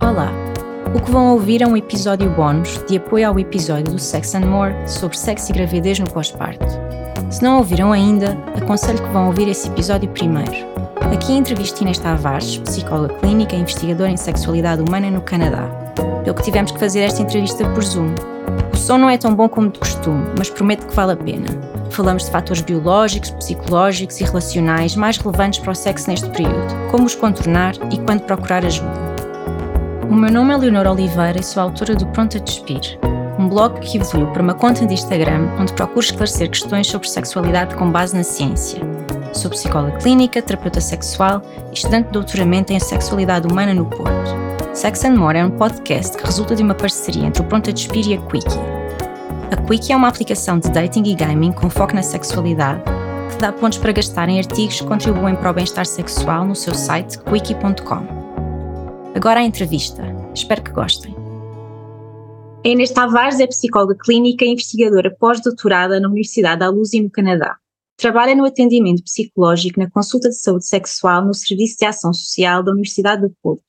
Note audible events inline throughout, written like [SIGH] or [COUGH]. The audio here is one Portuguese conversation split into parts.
Olá! O que vão ouvir é um episódio bónus de apoio ao episódio do Sex and More sobre sexo e gravidez no pós-parto. Se não ouviram ainda, aconselho que vão ouvir esse episódio primeiro. Aqui entrevisto Inês Tavares, psicóloga clínica e investigadora em sexualidade humana no Canadá. Pelo que tivemos que fazer esta entrevista por Zoom. O som não é tão bom como de costume, mas prometo que vale a pena. Falamos de fatores biológicos, psicológicos e relacionais mais relevantes para o sexo neste período, como os contornar e quando procurar ajuda. Meu nome é Leonor Oliveira e sou autora do Pronto a Despir, um blog que evoluiu para uma conta de Instagram onde procuro esclarecer questões sobre sexualidade com base na ciência. Sou psicóloga clínica, terapeuta sexual e estudante de doutoramento em sexualidade humana no Porto. Sex and More é um podcast que resulta de uma parceria entre o Pronto a Despir e a Quickie. A Quickie é uma aplicação de dating e gaming com foco na sexualidade que dá pontos para gastar em artigos que contribuem para o bem-estar sexual no seu site quickie.com. Agora a entrevista. Espero que gostem. A Inês Tavares é psicóloga clínica e investigadora pós-doutorada na Universidade da Luz no Canadá. Trabalha no atendimento psicológico na consulta de saúde sexual no Serviço de Ação Social da Universidade do Porto,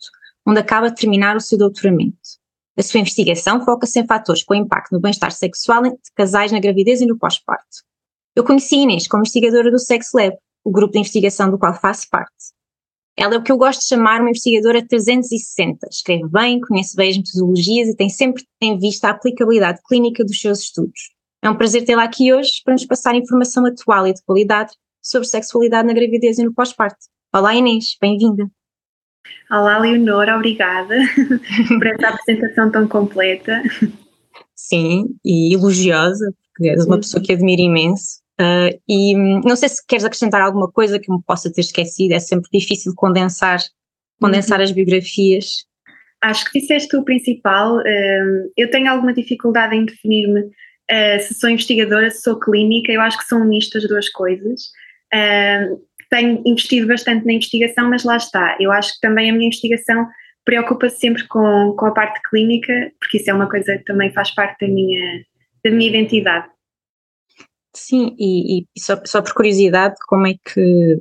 onde acaba de terminar o seu doutoramento. A sua investigação foca-se em fatores com impacto no bem-estar sexual de casais na gravidez e no pós-parto. Eu conheci Inês como investigadora do Sex Lab, o grupo de investigação do qual faço parte. Ela é o que eu gosto de chamar uma investigadora 360. Escreve bem, conhece bem as metodologias e tem sempre em vista a aplicabilidade clínica dos seus estudos. É um prazer tê-la aqui hoje para nos passar informação atual e de qualidade sobre sexualidade na gravidez e no pós-parto. Olá Inês, bem-vinda. Olá Leonora, obrigada [LAUGHS] por esta apresentação tão completa. Sim, e elogiosa, porque és uma pessoa que admiro imenso. Uh, e hum, não sei se queres acrescentar alguma coisa que me possa ter esquecido, é sempre difícil condensar, condensar uhum. as biografias. Acho que disseste o principal. Uh, eu tenho alguma dificuldade em definir-me uh, se sou investigadora, se sou clínica, eu acho que são mistas as duas coisas. tenho investido bastante na investigação, mas lá está. Eu acho que também a minha investigação preocupa-se sempre com, com a parte clínica, porque isso é uma coisa que também faz parte da minha, da minha identidade. Sim, e, e só, só, por curiosidade, como é que.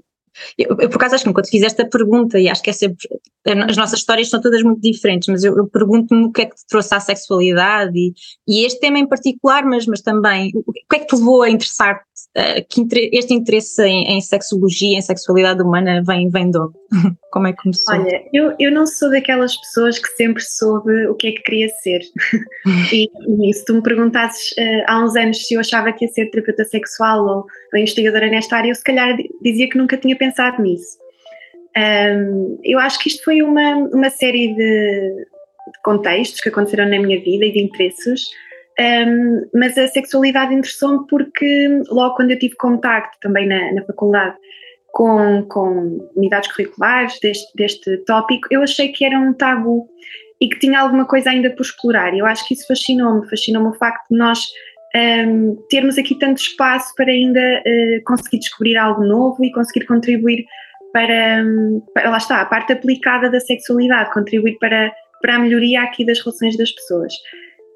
Eu, eu, por acaso acho que quando fiz esta pergunta, e acho que é sempre. As nossas histórias são todas muito diferentes, mas eu, eu pergunto-me o que é que te trouxe à sexualidade e, e este tema em particular, mas, mas também o que é que te levou a interessar uh, que este interesse em, em, sexologia, em sexualidade humana, vem, vem de onde? [LAUGHS] Como é que começou? Olha, eu, eu não sou daquelas pessoas que sempre soube o que é que queria ser. [LAUGHS] e, e, se tu me perguntasses uh, há uns anos se eu achava que ia ser terapeuta sexual ou, ou investigadora nesta área, eu se calhar dizia que nunca tinha pensado nisso. Um, eu acho que isto foi uma, uma série de, de contextos que aconteceram na minha vida e de interesses um, mas a sexualidade interessou-me porque logo quando eu tive contacto também na, na faculdade com, com unidades curriculares deste, deste tópico, eu achei que era um tabu e que tinha alguma coisa ainda por explorar. Eu acho que isso fascinou-me, fascinou-me o facto de nós um, termos aqui tanto espaço para ainda uh, conseguir descobrir algo novo e conseguir contribuir para, para, lá está, a parte aplicada da sexualidade, contribuir para, para a melhoria aqui das relações das pessoas.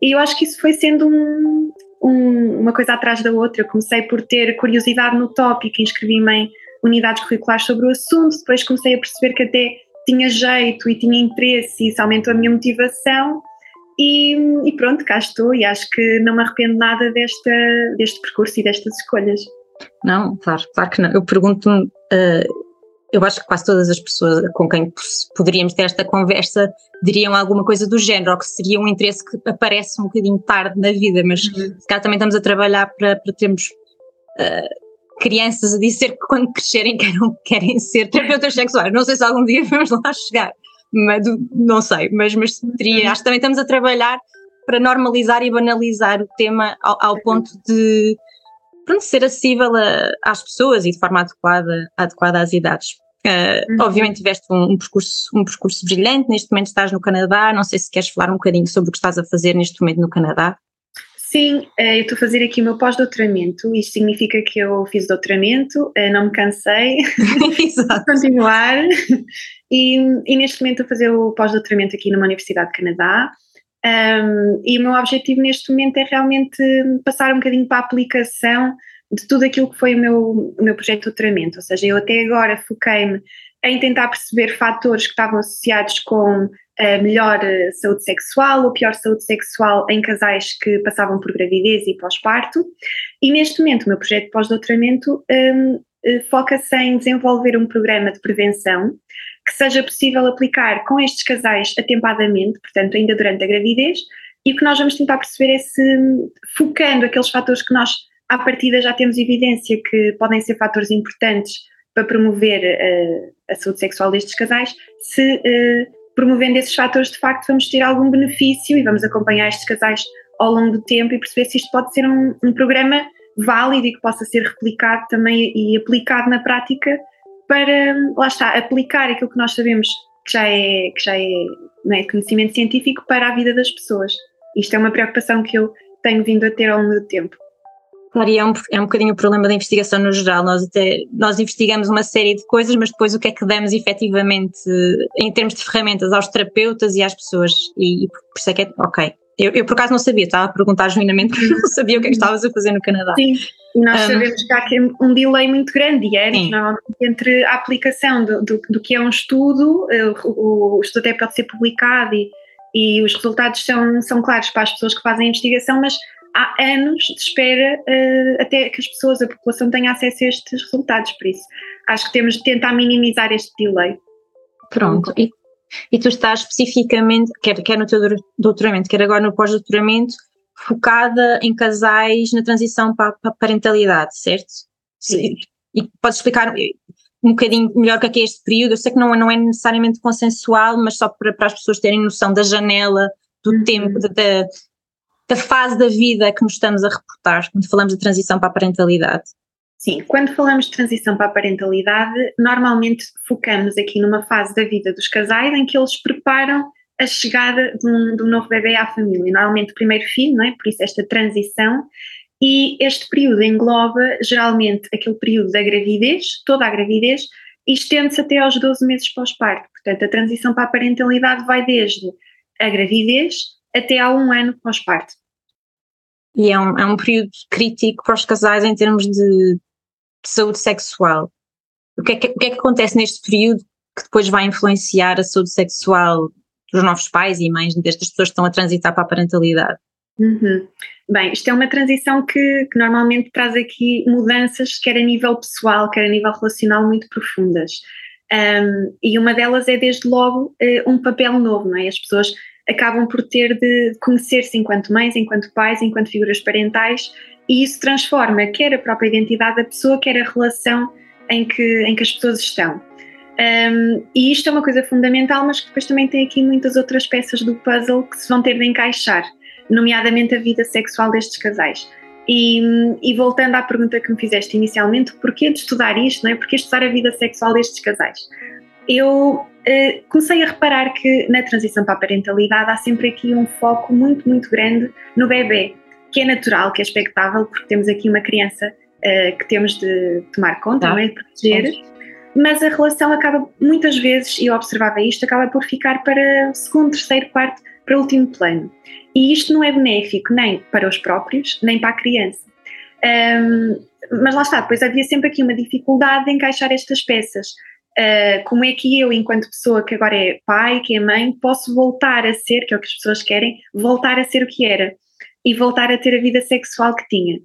E eu acho que isso foi sendo um, um, uma coisa atrás da outra. Eu comecei por ter curiosidade no tópico, inscrevi-me em unidades curriculares sobre o assunto, depois comecei a perceber que até tinha jeito e tinha interesse e isso aumentou a minha motivação e, e, pronto, cá estou e acho que não me arrependo nada desta, deste percurso e destas escolhas. Não, claro, claro que não. Eu pergunto-me, uh, eu acho que quase todas as pessoas com quem poderíamos ter esta conversa diriam alguma coisa do género, ou que seria um interesse que aparece um bocadinho tarde na vida, mas uhum. se calhar também estamos a trabalhar para, para termos uh, crianças a dizer que quando crescerem querem, querem ser terapeutas sexuais. Não sei se algum dia [LAUGHS] vamos lá chegar, mas não sei, mas, mas teria, acho que também estamos a trabalhar para normalizar e banalizar o tema ao, ao ponto de pronto, ser acessível a, às pessoas e de forma adequada, adequada às idades. Uh, uhum. Obviamente tiveste um, um, percurso, um percurso brilhante, neste momento estás no Canadá, não sei se queres falar um bocadinho sobre o que estás a fazer neste momento no Canadá. Sim, eh, eu estou a fazer aqui o meu pós-doutoramento, isto significa que eu fiz doutoramento, eh, não me cansei [LAUGHS] de continuar. E, e, neste momento estou a fazer o pós-doutoramento aqui numa Universidade de Canadá. Um, e o meu objetivo neste momento é realmente passar um bocadinho para a aplicação de tudo aquilo que foi o meu, o meu projeto de doutoramento, ou seja, eu até agora foquei-me em tentar perceber fatores que estavam associados com a melhor saúde sexual ou pior saúde sexual em casais que passavam por gravidez e pós-parto. E neste momento, o meu projeto de pós-doutoramento um, foca-se em desenvolver um programa de prevenção que seja possível aplicar com estes casais atempadamente, portanto, ainda durante a gravidez, e o que nós vamos tentar perceber é se, focando aqueles fatores que nós, à partida, já temos evidência que podem ser fatores importantes para promover uh, a saúde sexual destes casais, se uh, promovendo esses fatores, de facto, vamos ter algum benefício e vamos acompanhar estes casais ao longo do tempo e perceber se isto pode ser um, um programa válido e que possa ser replicado também e aplicado na prática para, lá está, aplicar aquilo que nós sabemos que já é, que já é, não é conhecimento científico para a vida das pessoas. Isto é uma preocupação que eu tenho vindo a ter ao longo do tempo. Claro, e é um, é um bocadinho o problema da investigação no geral. Nós, até, nós investigamos uma série de coisas, mas depois o que é que damos efetivamente em termos de ferramentas aos terapeutas e às pessoas? E, e por isso é que é, ok. Eu, eu por acaso não sabia, estava a perguntar genuinamente [LAUGHS] porque não sabia o que é que estavas a fazer no Canadá. Sim, e nós um, sabemos que há aqui um delay muito grande e é normalmente entre a aplicação do, do, do, que é um estudo, eh, o, o estudo até pode ser publicado e, e os resultados são, são claros para as pessoas que fazem a investigação, mas há anos de espera uh, até que as pessoas, a população tenha acesso a estes resultados, por isso acho que temos de tentar minimizar este delay. Pronto, e, e tu estás especificamente, quer, quer no teu doutoramento, quer agora no pós-doutoramento, focada em casais na transição para, para a parentalidade, certo? Sim. E podes explicar um bocadinho melhor o que é, que é este período? Eu sei que não, não é necessariamente consensual, mas só para, para as pessoas terem noção da janela, do uhum. tempo, da, da fase da vida que nos estamos a reportar quando falamos de transição para a parentalidade. Sim, quando falamos de transição para a parentalidade, normalmente focamos aqui numa fase da vida dos casais em que eles preparam a chegada de um, de um novo bebê à família. Normalmente o primeiro filho, não é? Por isso esta transição. E este período engloba geralmente aquele período da gravidez, toda a gravidez, e estende-se até aos 12 meses pós-parto. Portanto, a transição para a parentalidade vai desde a gravidez até ao um ano pós-parto. E é um, é um período crítico para os casais em termos de, de saúde sexual. O que, é que, o que é que acontece neste período que depois vai influenciar a saúde sexual dos novos pais e mães destas pessoas que estão a transitar para a parentalidade? Uhum. Bem, isto é uma transição que, que, normalmente traz aqui mudanças, quer a nível pessoal, quer a nível relacional, muito profundas. Um, e uma delas é, desde logo, uh, um papel novo, não é? As pessoas acabam por ter de conhecer-se enquanto mães, enquanto pais, enquanto figuras parentais, e isso transforma quer a própria identidade da pessoa, quer a relação em que, em que as pessoas estão. Um, e isto é uma coisa fundamental, mas que depois também tem aqui muitas outras peças do puzzle que se vão ter de encaixar, nomeadamente a vida sexual destes casais. E, e, voltando à pergunta que me fizeste inicialmente, porquê de estudar isto, não é? Porquê estudar a vida sexual destes casais? Eu uh, comecei a reparar que na transição para a parentalidade há sempre aqui um foco muito, muito grande no bebê, que é natural, que é expectável, porque temos aqui uma criança uh, que temos de tomar conta, tá. não é? De proteger. Mas a relação acaba, muitas vezes, e eu observava isto, acaba por ficar para segundo, terceiro, quarto, para o último plano. E isto não é benéfico nem para os próprios, nem para a criança. Um, mas lá está, depois havia sempre aqui uma dificuldade de encaixar estas peças. Uh, como é que eu, enquanto pessoa que agora é pai, que é mãe, posso voltar a ser, que é o que as pessoas querem, voltar a ser o que era e voltar a ter a vida sexual que tinha.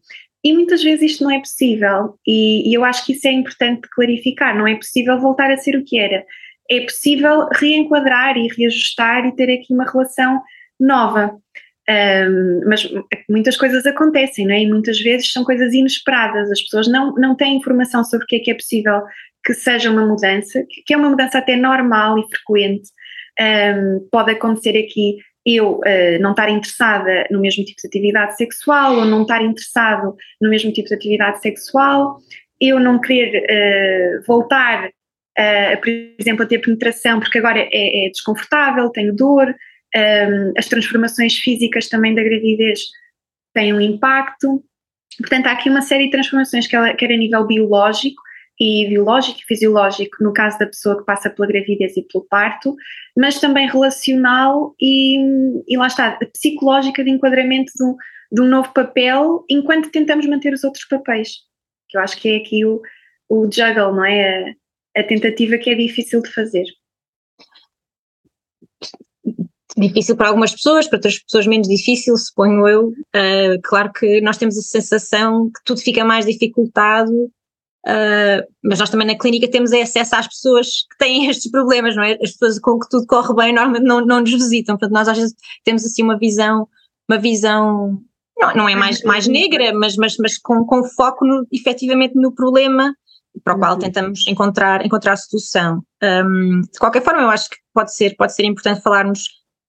E muitas vezes isto não é possível, e, e eu acho que isso é importante clarificar: não é possível voltar a ser o que era. É possível reenquadrar e reajustar e ter aqui uma relação nova. Um, mas muitas coisas acontecem, não é? E muitas vezes são coisas inesperadas. As pessoas não, não têm informação sobre o que é que é possível que seja uma mudança, que é uma mudança até normal e frequente. Um, pode acontecer aqui eu uh, não estar interessada no mesmo tipo de atividade sexual ou não estar interessado no mesmo tipo de atividade sexual, eu não querer uh, voltar, uh, por exemplo, a ter penetração porque agora é, é desconfortável, tenho dor, um, as transformações físicas também da gravidez têm um impacto. Portanto, há aqui uma série de transformações, quer, quer a nível biológico, e biológico e fisiológico no caso da pessoa que passa pela gravidez e pelo parto, mas também relacional e, e lá está, psicológica de enquadramento de um, de um novo papel enquanto tentamos manter os outros papéis. Que eu acho que é aqui o, o juggle, não é? A, a tentativa que é difícil de fazer. Difícil para algumas pessoas, para outras pessoas menos difícil, suponho eu. Uh, claro que nós temos a sensação que tudo fica mais dificultado, uh, mas nós também na clínica temos acesso às pessoas que têm [LAUGHS] estes problemas, não é? As pessoas com que tudo corre bem normalmente não, não nos visitam, portanto nós às vezes temos assim uma visão, uma visão não, não é mais, mais negra, mas, mas, mas com, com foco no, efetivamente no problema para o qual uhum. tentamos encontrar, encontrar solução. Um, de qualquer forma, eu acho que pode ser, pode ser importante falarmos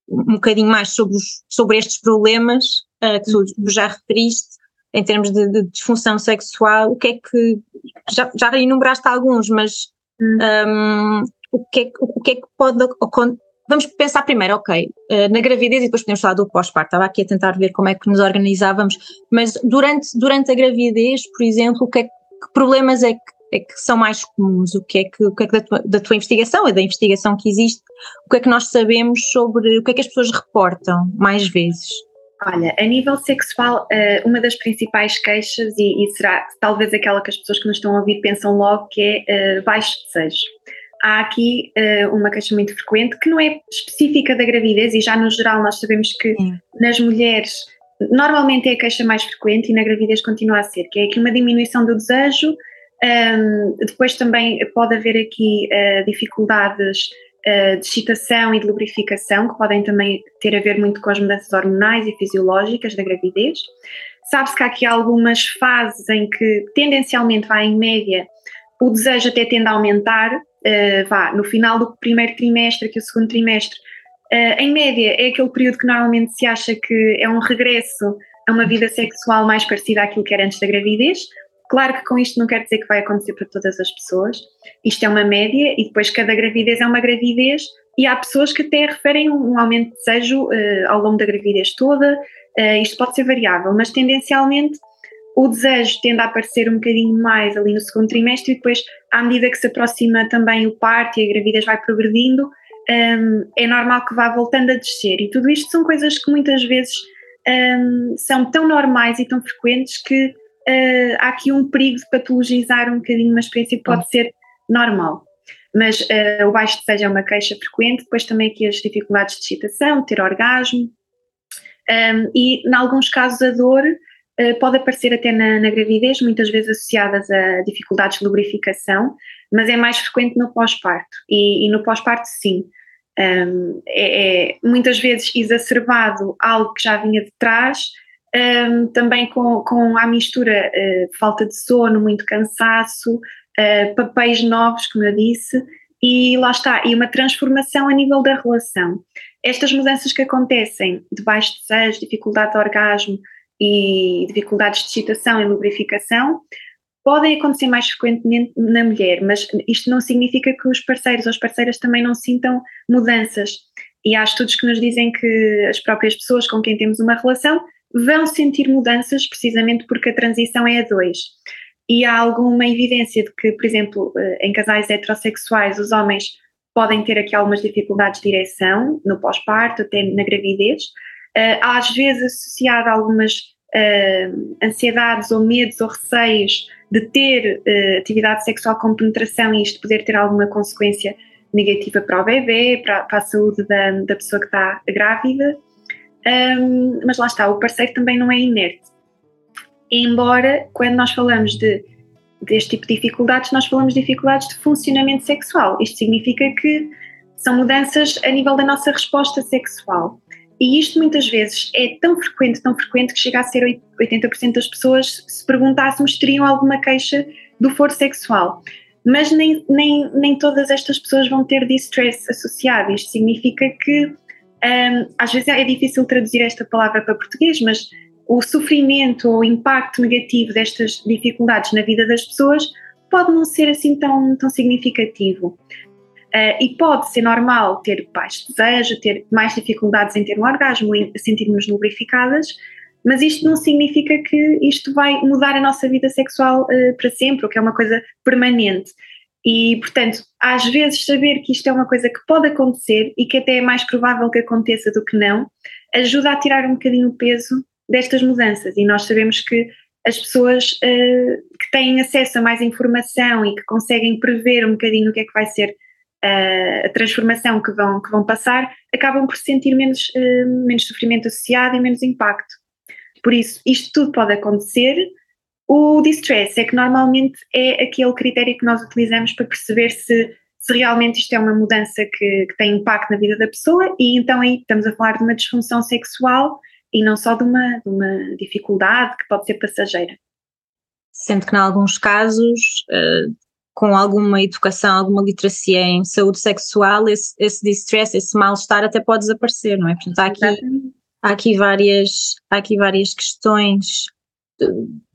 um bocadinho mais sobre, os, sobre estes problemas uh, que tu uhum. já referiste, em termos de, de, disfunção sexual, o que é que, já, já enumeraste alguns, mas um, uhum. o, que é, o que é que pode, vamos pensar primeiro, ok, uh, na gravidez e depois podemos falar do pós-parto, estava aqui a tentar ver como é que nos organizávamos, mas durante, durante a gravidez, por exemplo, o que, é, que problemas é que é que são mais comuns? O que é que, o que, é que da, tua, da tua investigação e da investigação que existe, o que é que nós sabemos sobre o que é que as pessoas reportam mais vezes? Olha, a nível sexual, eh, uma das principais queixas, e, e, será talvez aquela que as pessoas que nos estão a ouvir pensam logo, que é eh, baixo desejo. Há aqui eh, uma queixa muito frequente, que não é específica da gravidez, e já no geral nós sabemos que Sim. nas mulheres normalmente é a queixa mais frequente e na gravidez continua a ser, que é aqui uma diminuição do desejo, um, depois também pode haver aqui uh, dificuldades de excitação e de lubrificação, que podem também ter a ver muito com as mudanças hormonais e fisiológicas da gravidez. Sabe-se que há aqui algumas fases em que, tendencialmente, vai em média, o desejo até tende a aumentar, uh, vá, no final do primeiro trimestre, que o segundo trimestre, em média, é aquele período que normalmente se acha que é um regresso a uma vida sexual mais parecida àquilo que era antes da gravidez, Claro que com isto não quer dizer que vai acontecer para todas as pessoas, isto é uma média e depois cada gravidez é uma gravidez e há pessoas que até referem um aumento de desejo uh, ao longo da gravidez toda, uh, isto pode ser variável, mas tendencialmente o desejo tende a aparecer um bocadinho mais ali no segundo trimestre e depois, à medida que se aproxima também o parto e a gravidez vai progredindo, um, ehm, é normal que vá voltando a descer. E tudo isto são coisas que muitas vezes um, ehm, são tão normais e tão frequentes que uh, há aqui um perigo de patologizar um bocadinho uma experiência que pode uhum. ser normal. Mas uh, o baixo desejo é uma queixa frequente, depois também aqui as dificuldades de excitação, ter orgasmo, um, e em alguns casos a dor uh, pode aparecer até na, na, gravidez, muitas vezes associadas a dificuldades de lubrificação, mas é mais frequente no pós-parto. E, e, no pós-parto, sim, um, é, é, muitas vezes exacerbado algo que já vinha de trás um, também com, com a mistura uh, falta de sono, muito cansaço, uh, papéis novos, como eu disse, e lá está, e uma transformação a nível da relação. Estas mudanças que acontecem de baixo desejo, dificuldade de orgasmo e dificuldades de excitação e lubrificação podem acontecer mais frequentemente na mulher, mas isto não significa que os parceiros ou as parceiras também não sintam mudanças. E há estudos que nos dizem que as próprias pessoas com quem temos uma relação vão sentir mudanças precisamente porque a transição é a dois. E há alguma evidência de que, por exemplo, eh, em casais heterossexuais, os homens podem ter aqui algumas dificuldades de ereção no pós-parto, até na gravidez, eh, às vezes associado a algumas uh, ansiedades ou medos ou receios de ter atividade sexual com penetração e isto poder ter alguma consequência negativa para o bebê, para, para a saúde da, da pessoa que está grávida um, mas lá está, o parceiro também não é inerte. Embora, quando nós falamos de, deste tipo de dificuldades, nós falamos de dificuldades de funcionamento sexual. Isto significa que são mudanças a nível da nossa resposta sexual. E isto muitas vezes é tão frequente, tão frequente, que chega a ser 80% das pessoas, se perguntássemos, teriam alguma queixa do foro sexual. Mas nem, nem, nem todas estas pessoas vão ter distress associado. Isto significa que um, às vezes é difícil traduzir esta palavra para português, mas o sofrimento ou o impacto negativo destas dificuldades na vida das pessoas pode não ser assim tão, tão significativo. Uh, e pode ser normal ter baixo desejo, ter mais dificuldades em ter um orgasmo, em sentirmos lubrificadas, mas isto não significa que isto vai mudar a nossa vida sexual uh, para sempre, ou que é uma coisa permanente. E, portanto, às vezes saber que isto é uma coisa que pode acontecer e que até é mais provável que aconteça do que não, ajuda a tirar um bocadinho o peso destas mudanças. E nós sabemos que as pessoas uh, que têm acesso a mais informação e que conseguem prever um bocadinho o que é que vai ser uh, a transformação que vão, que vão passar, acabam por sentir menos, uh, menos sofrimento associado e menos impacto. Por isso, isto tudo pode acontecer. O distress é que normalmente é aquele critério que nós utilizamos para perceber se, se realmente isto é uma mudança que, que tem impacto na vida da pessoa, e então aí estamos a falar de uma disfunção sexual e não só de uma, de uma dificuldade que pode ser passageira. Sendo que, em alguns casos, uh, com alguma educação, alguma literacia em saúde sexual, esse, esse distress, esse mal-estar até pode desaparecer, não é? Portanto, há aqui, há aqui, várias, há aqui várias questões eh,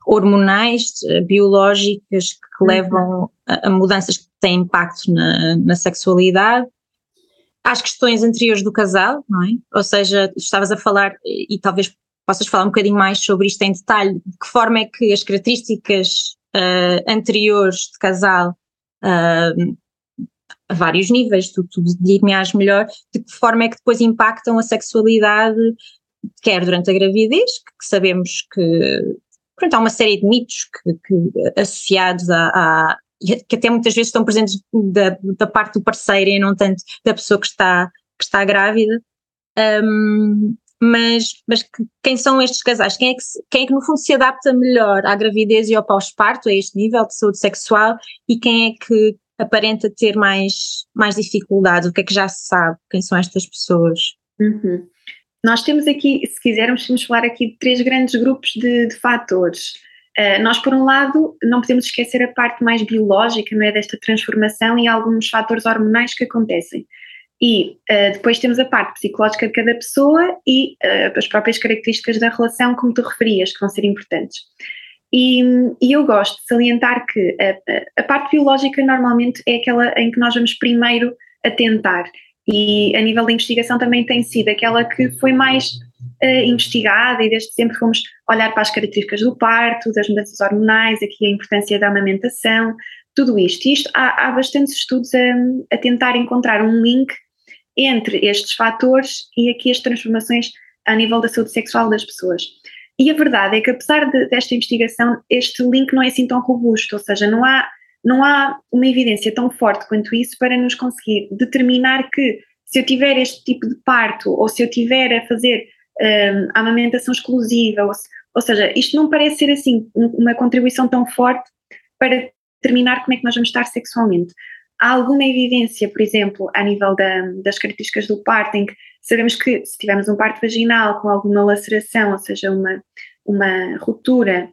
hormonais, eh, biológicas, que uhum. levam a, a, mudanças que têm impacto na, na sexualidade às questões anteriores do casal, não é? Ou seja, estavas a falar, e talvez possas falar um bocadinho mais sobre isto em detalhe, de que forma é que as características uh, anteriores de casal, uh, a vários níveis, tu, tu dir-me-ás melhor, de que forma é que depois impactam a sexualidade, quer durante a gravidez, que sabemos que pronto, há uma série de mitos que, que associados a, a, que até muitas vezes estão presentes da, da parte do parceiro e não tanto da pessoa que está, que está grávida. Um, mas, mas que, quem são estes casais? Quem é, que, quem é que no fundo se adapta melhor à gravidez e ao pós-parto, a este nível de saúde sexual, e quem é que aparenta ter mais, mais dificuldade? O que é que já se sabe? Quem são estas pessoas? Uhum. Nós temos aqui, se quisermos, vamos falar aqui de três grandes grupos de, de fatores. Uh, nós, por um lado, não podemos esquecer a parte mais biológica não é, desta transformação e alguns fatores hormonais que acontecem. E uh, depois temos a parte psicológica de cada pessoa e uh, as próprias características da relação, como tu referias, que vão ser importantes. E, e eu gosto de salientar que a, a, parte biológica normalmente é aquela em que nós vamos primeiro atentar. E a nível da investigação também tem sido aquela que foi mais uh, investigada e desde sempre fomos olhar para as características do parto, das mudanças hormonais, aqui a importância da amamentação, tudo isto. E isto há, há bastantes estudos a, a tentar encontrar um link entre estes fatores e aqui as transformações a nível da saúde sexual das pessoas. E a verdade é que, apesar de, desta investigação, este link não é assim tão robusto, ou seja, não há, não há uma evidência tão forte quanto isso para nos conseguir determinar que se eu tiver este tipo de parto ou se eu tiver a fazer um, a amamentação exclusiva, ou, ou, seja, isto não parece ser assim uma contribuição tão forte para determinar como é que nós vamos estar sexualmente. Há alguma evidência, por exemplo, a nível da, das características do parto, em que sabemos que se tivermos um parto vaginal com alguma laceração, ou seja, uma, uma ruptura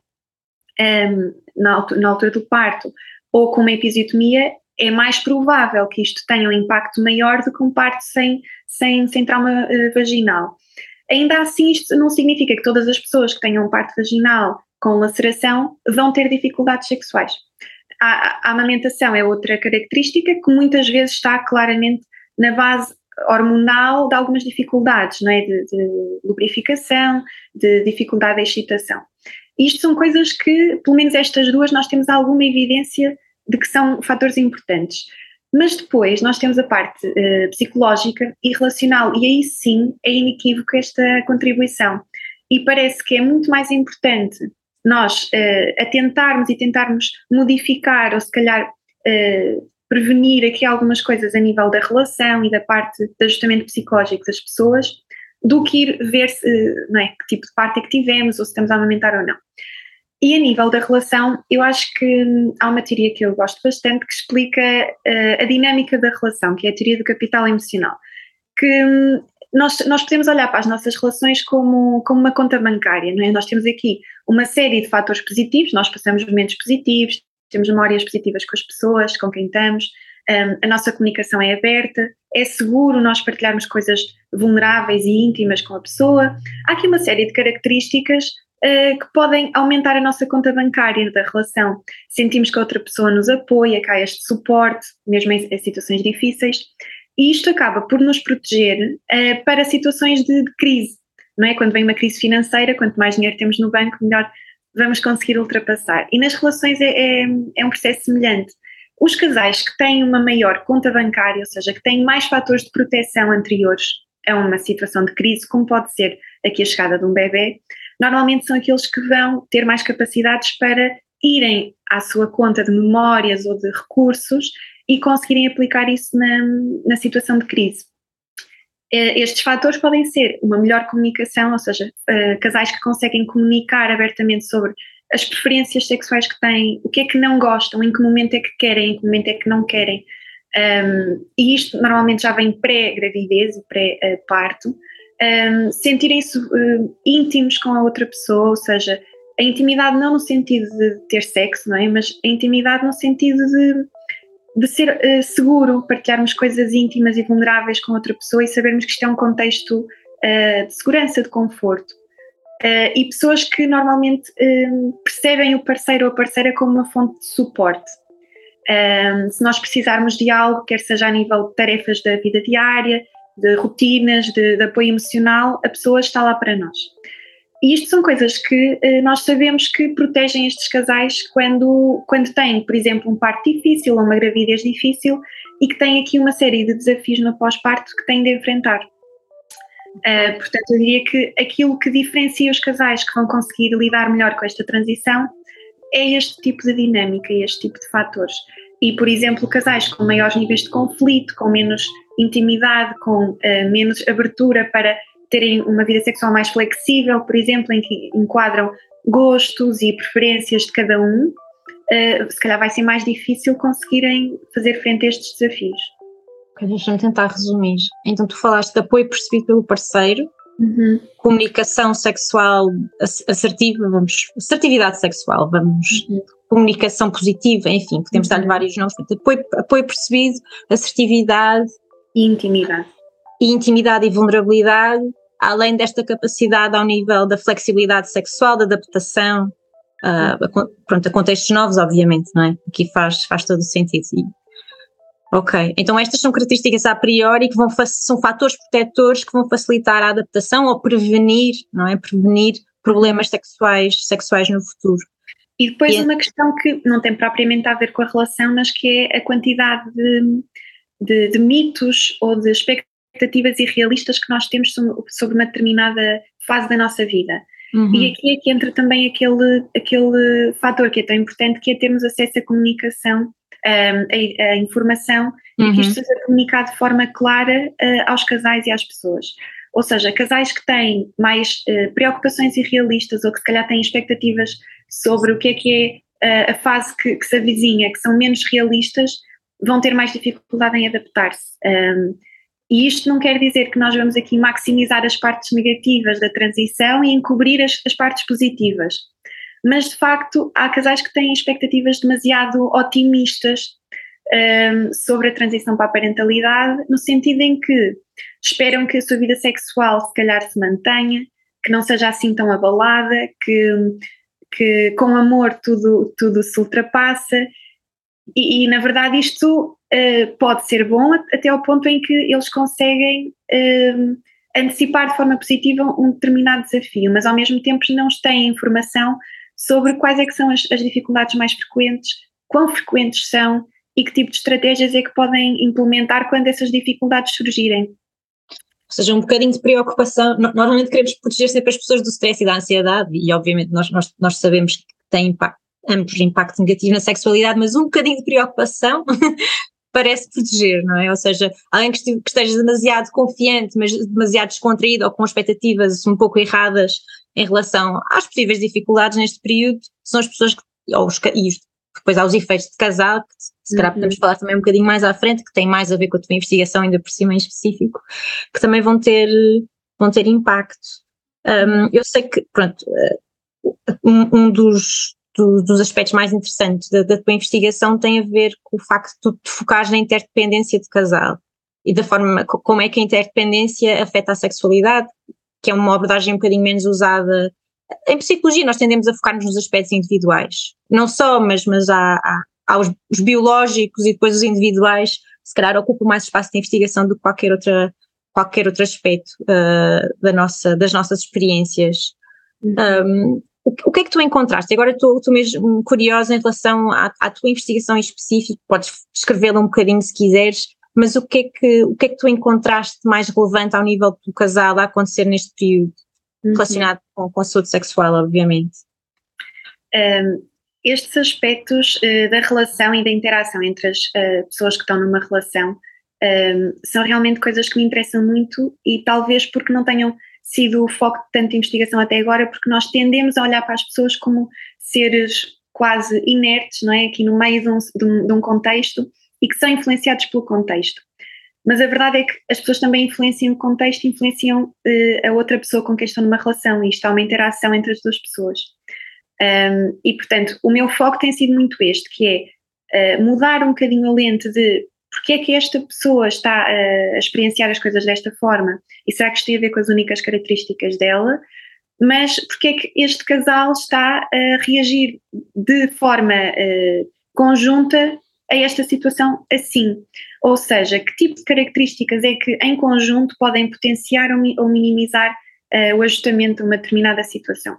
um, na, na altura do parto, ou com uma episiotomia, é mais provável que isto tenha um impacto maior do que um parto sem, sem, sem trauma uh, vaginal. Ainda assim, isto não significa que todas as pessoas que tenham um parto vaginal com laceração vão ter dificuldades sexuais. A, a amamentação é outra característica que muitas vezes está claramente na base hormonal de algumas dificuldades, não é? De, de lubrificação, de dificuldade de excitação. Isto são coisas que, pelo menos estas duas, nós temos alguma evidência de que são fatores importantes. Mas depois nós temos a parte uh, psicológica e relacional, e aí sim é inequívoco esta contribuição. E parece que é muito mais importante nós uh, atentarmos e tentarmos modificar, ou se calhar uh, prevenir aqui algumas coisas a nível da relação e da parte de ajustamento psicológico das pessoas, do que ir ver se, não é, que tipo de parte é que tivemos, ou se estamos a amamentar ou não. E a nível da relação, eu acho que há uma teoria que eu gosto bastante que explica uh, a dinâmica da relação, que é a teoria do capital emocional. Que um, nós, nós podemos olhar para as nossas relações como, como uma conta bancária, não é? Nós temos aqui uma série de fatores positivos, nós passamos momentos positivos, temos memórias positivas com as pessoas, com quem estamos, um, a nossa comunicação é aberta, é seguro nós partilharmos coisas vulneráveis e íntimas com a pessoa. Há aqui uma série de características uh, que podem aumentar a nossa conta bancária da relação. Sentimos que a outra pessoa nos apoia, que há este suporte, mesmo em, em situações difíceis, e isto acaba por nos proteger uh, para situações de, de, crise, não é? Quando vem uma crise financeira, quanto mais dinheiro temos no banco, melhor vamos conseguir ultrapassar. E nas relações é, é, é um processo semelhante. Os casais que têm uma maior conta bancária, ou seja, que têm mais fatores de proteção anteriores a uma situação de crise, como pode ser aqui a chegada de um bebê, normalmente são aqueles que vão ter mais capacidades para irem à sua conta de memórias ou de recursos e conseguirem aplicar isso na, na situação de crise. Eh, estes fatores podem ser uma melhor comunicação, ou seja, eh, casais que conseguem comunicar abertamente sobre as preferências sexuais que têm, o que é que não gostam, em que momento é que querem, em que momento é que não querem. Um, e isto normalmente já vem pré-gravidez e pré-parto. Um, Sentirem-se uh, íntimos com a outra pessoa, ou seja, a intimidade não no sentido de ter sexo, não é? Mas a intimidade no sentido de, de ser uh, seguro, partilharmos coisas íntimas e vulneráveis com outra pessoa e sabermos que isto é um contexto uh, de segurança, de conforto. Uh, e pessoas que normalmente uh, percebem o parceiro ou a parceira como uma fonte de suporte. Uh, se nós precisarmos de algo, quer seja a nível de tarefas da vida diária, de rotinas, de, de apoio emocional, a pessoa está lá para nós. E isto são coisas que nós sabemos que protegem estes casais quando, quando têm, por exemplo, um parto difícil ou uma gravidez difícil e que têm aqui uma série de desafios no pós-parto que têm de enfrentar. Uh, portanto, eu diria que aquilo que diferencia os casais que vão conseguir lidar melhor com esta transição é este tipo de dinâmica, este tipo de fatores. E, por exemplo, casais com maiores níveis de conflito, com menos intimidade, com uh, menos abertura para terem uma vida sexual mais flexível, por exemplo, em que enquadram gostos e preferências de cada um, uh, se calhar vai ser mais difícil conseguirem fazer frente a estes desafios. Deixa-me tentar resumir. Então, tu falaste de apoio percebido pelo parceiro, uhum. comunicação sexual assertiva, vamos, assertividade sexual, vamos, uhum. comunicação positiva, enfim, podemos uhum. dar-lhe vários nomes. Apoio, apoio percebido, assertividade. E intimidade. E intimidade e vulnerabilidade, além desta capacidade ao nível da flexibilidade sexual, da adaptação, uh, a, pronto, a contextos novos, obviamente, não é? Aqui faz, faz todo o sentido. E Ok, então estas são características a priori que vão são fatores protetores que vão facilitar a adaptação ou prevenir, não é? Prevenir problemas sexuais, sexuais no futuro. E depois e é uma é... questão que não tem propriamente a ver com a relação, mas que é a quantidade de, de, de mitos ou de expectativas irrealistas que nós temos sobre uma determinada fase da nossa vida. Uhum. E aqui é que entra também aquele, aquele fator que é tão importante, que é termos acesso à comunicação a, a, informação uhum. e que isto seja comunicado de forma clara uh, aos casais e às pessoas. Ou seja, casais que têm mais uh, preocupações irrealistas ou que se calhar têm expectativas sobre o que é que é uh, a fase que, que, se avizinha, que são menos realistas, vão ter mais dificuldade em adaptar-se. Um, e isto não quer dizer que nós vamos aqui maximizar as partes negativas da transição e encobrir as, as partes positivas mas de facto há casais que têm expectativas demasiado otimistas um, sobre a transição para a parentalidade, no sentido em que esperam que a sua vida sexual se calhar se mantenha, que não seja assim tão abalada, que, que com amor tudo, tudo se ultrapassa. E, e na verdade isto uh, pode ser bom até ao ponto em que eles conseguem uh, antecipar de forma positiva um determinado desafio, mas ao mesmo tempo não têm informação sobre quais é são as, as dificuldades mais frequentes, quão frequentes são e que tipo de estratégias é que podem implementar quando essas dificuldades surgirem. Ou seja, um bocadinho de preocupação. Normalmente queremos proteger sempre as pessoas do stress e da ansiedade, e obviamente nós, nós, nós sabemos que tem impacto, ambos impacto negativo na sexualidade, mas um bocadinho de preocupação [LAUGHS] parece proteger, não é? Ou seja, alguém que esteja demasiado confiante, mas demasiado descontraído ou com expectativas um pouco erradas em relação às possíveis dificuldades neste período são as pessoas que, ou os, e os, depois há os efeitos de casal, que se calhar podemos uhum. falar também um bocadinho mais à frente, que tem mais a ver com a tua investigação, ainda por cima em específico, que também vão ter, vão ter impacto. Um, eu sei que, pronto, eh, um, um dos, do, dos aspectos mais interessantes da, da, tua investigação tem a ver com o facto de tu te focares na interdependência de casal e da forma como é que a interdependência afeta a sexualidade, que é uma abordagem um bocadinho menos usada. Em psicologia, nós tendemos a focar-nos nos aspectos individuais, não só, mas, mas há, há, há os, os, biológicos e depois os individuais, se calhar ocupam mais espaço de investigação do que qualquer, outra, qualquer outro aspecto uh, da nossa, das nossas experiências. Uhum. Um, o, o, que é que tu encontraste? Agora estou mesmo curiosa em relação à, à tua investigação em específico, podes descrevê-la um bocadinho se quiseres, mas o que, é que, o que é que tu encontraste mais relevante ao nível do casal a acontecer neste período? uhum. relacionado com, com a saúde sexual, obviamente. Um, estes aspectos uh, da relação e da interação entre as uh, pessoas que estão numa relação um, são realmente coisas que me interessam muito e talvez porque não tenham sido o foco de tanta investigação até agora, porque nós tendemos a olhar para as pessoas como seres quase inertes, não é? Aqui no meio de um, de um, de um contexto e que são influenciados pelo contexto. Mas a verdade é que as pessoas também influenciam o contexto, influenciam uh, a outra pessoa com quem estão numa relação, e isto há uma interação entre as duas pessoas. Um, e portanto, o meu foco tem sido muito este, que é uh, mudar um bocadinho a lente de porque é que esta pessoa está a, experienciar as coisas desta forma e será que isto tem a ver com as únicas características dela, mas porque é que este casal está a reagir de forma uh, conjunta a esta situação assim. Ou seja, que tipo de características é que em conjunto podem potenciar ou, minimizar uh, o ajustamento a uma determinada situação.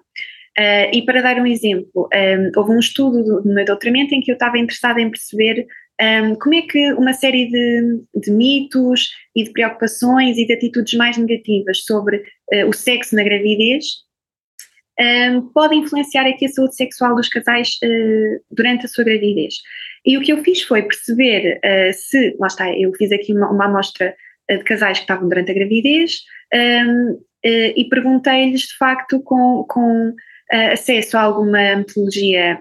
Uh, e para dar um exemplo, um, houve um estudo do, do meu doutoramento em que eu estava interessada em perceber um, como é que uma série de, de, mitos e de preocupações e de atitudes mais negativas sobre uh, o sexo na gravidez um, pode influenciar aqui a saúde sexual dos casais uh, durante a sua gravidez. E o que eu fiz foi perceber uh, se, lá está, eu fiz aqui uma, uma amostra de casais que estavam durante a gravidez um, e perguntei-lhes de facto com, com acesso a alguma metodologia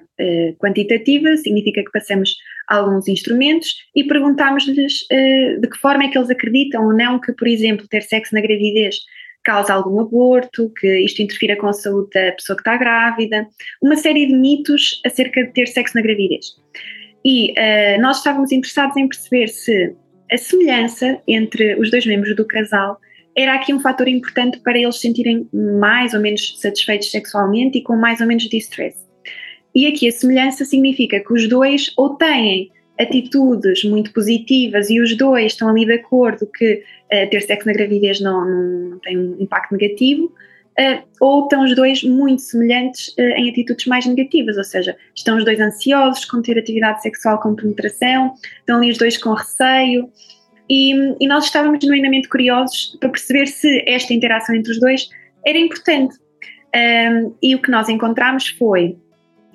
quantitativa, significa que passamos alguns instrumentos e perguntámos-lhes uh, de que forma é que eles acreditam ou não que, por exemplo, ter sexo na gravidez causa algum aborto, que isto interfira com a saúde da pessoa que está grávida, uma série de mitos acerca de ter sexo na gravidez. E uh, nós estávamos interessados em perceber se a semelhança entre os dois membros do casal era aqui um fator importante para eles se sentirem mais ou menos satisfeitos sexualmente e com mais ou menos de stress. E aqui a semelhança significa que os dois ou têm atitudes muito positivas e os dois estão ali de acordo que uh, ter sexo na gravidez não, não, tem um impacto negativo, uh, ou estão os dois muito semelhantes uh, em atitudes mais negativas, ou seja, estão os dois ansiosos com ter atividade sexual com penetração, estão ali os dois com receio. E, e nós estávamos genuinamente curiosos para perceber se esta interação entre os dois era importante. Um, e o que nós encontramos foi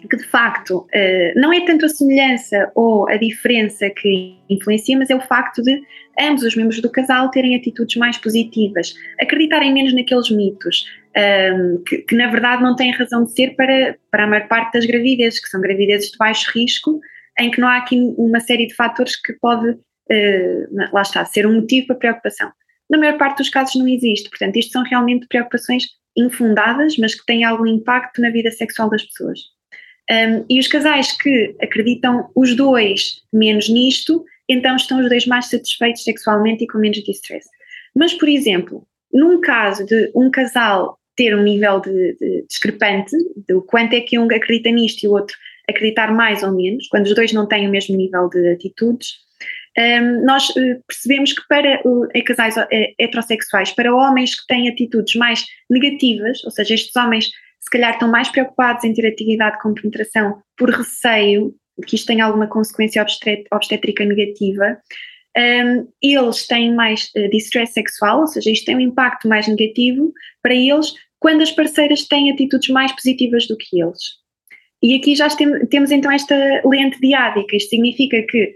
que de facto eh, não é tanto a semelhança ou a diferença que influencia, mas é o facto de ambos os membros do casal terem atitudes mais positivas, acreditarem menos naqueles mitos, ehm, que, que, na verdade não têm razão de ser para, para a maior parte das gravidezes, que são gravidezes de baixo risco, em que não há aqui uma série de fatores que pode, eh, lá está, ser um motivo para preocupação. Na maior parte dos casos não existe, portanto, isto são realmente preocupações infundadas, mas que têm algum impacto na vida sexual das pessoas. Um, e os casais que acreditam os dois menos nisto, então estão os dois mais satisfeitos sexualmente e com menos distress. Mas, por exemplo, num caso de um casal ter um nível de, de discrepante, do quanto é que um acredita nisto e o outro acreditar mais ou menos, quando os dois não têm o mesmo nível de atitudes, um, nós uh, percebemos que para uh, casais uh, heterossexuais, para homens que têm atitudes mais negativas, ou seja, estes homens se calhar estão mais preocupados em ter atividade com penetração por receio de que isto tenha alguma consequência obstétrica negativa, um, eles têm mais uh, distress sexual, ou seja, isto tem um impacto mais negativo para eles quando as parceiras têm atitudes mais positivas do que eles. E aqui já tem, temos então esta lente diádica, isto significa que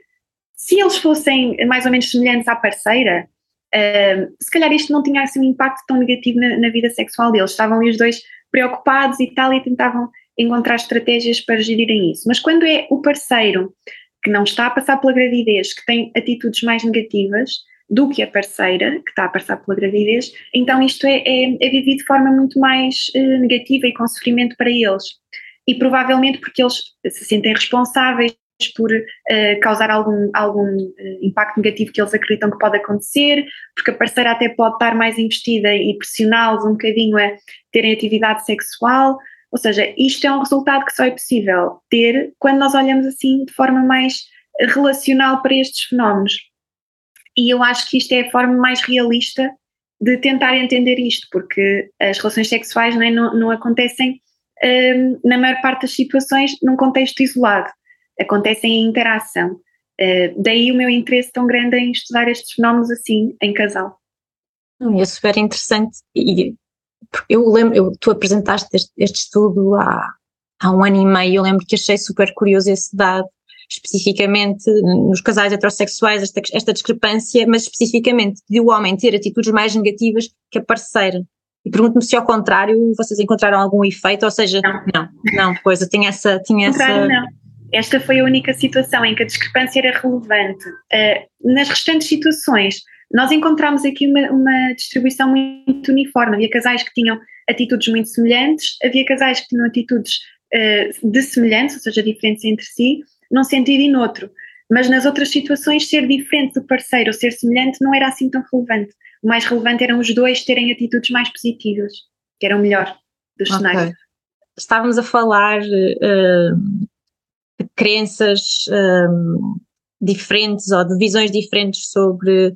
se eles fossem mais ou menos semelhantes à parceira, um, se calhar isto não tinha assim um impacto tão negativo na, na vida sexual deles, estavam ali os dois preocupados e tal, e tentavam encontrar estratégias para gerirem isso. Mas quando é o parceiro que não está a passar pela gravidez, que tem atitudes mais negativas do que a parceira que está a passar pela gravidez, então isto é, é, é vivido de forma muito mais uh, negativa e com sofrimento para eles. E provavelmente porque eles se sentem responsáveis por uh, causar algum, algum uh, impacto negativo que eles acreditam que pode acontecer, porque a parceira até pode estar mais investida e pressioná-los um bocadinho a terem atividade sexual. Ou seja, isto é um resultado que só é possível ter quando nós olhamos assim de forma mais relacional para estes fenómenos. E eu acho que isto é a forma mais realista de tentar entender isto, porque as relações sexuais não, é, não, não acontecem, um, na maior parte das situações, num contexto isolado acontecem em interação. Uh, daí o meu interesse tão grande em estudar estes fenómenos assim, em casal. É super interessante e eu lembro, eu, tu apresentaste este, este estudo há, há um ano e meio, eu lembro que achei super curioso esse dado, especificamente nos casais heterossexuais, esta, esta discrepância, mas especificamente de o homem ter atitudes mais negativas que a parceira. E pergunto-me se ao contrário vocês encontraram algum efeito, ou seja, não, não, não pois eu tinha essa. Tinha essa... Não. Esta foi a única situação em que a discrepância era relevante. Uh, nas restantes situações, nós encontramos aqui uma, uma, distribuição muito uniforme. Havia casais que tinham atitudes muito semelhantes, havia casais que tinham atitudes uh, de semelhança, ou seja, diferentes entre si, num sentido e noutro. Mas nas outras situações, ser diferente do parceiro ou ser semelhante não era assim tão relevante. O mais relevante eram os dois terem atitudes mais positivas, que eram melhor dos okay. cenários. Estávamos a falar uh, de crenças um, diferentes ou de visões diferentes sobre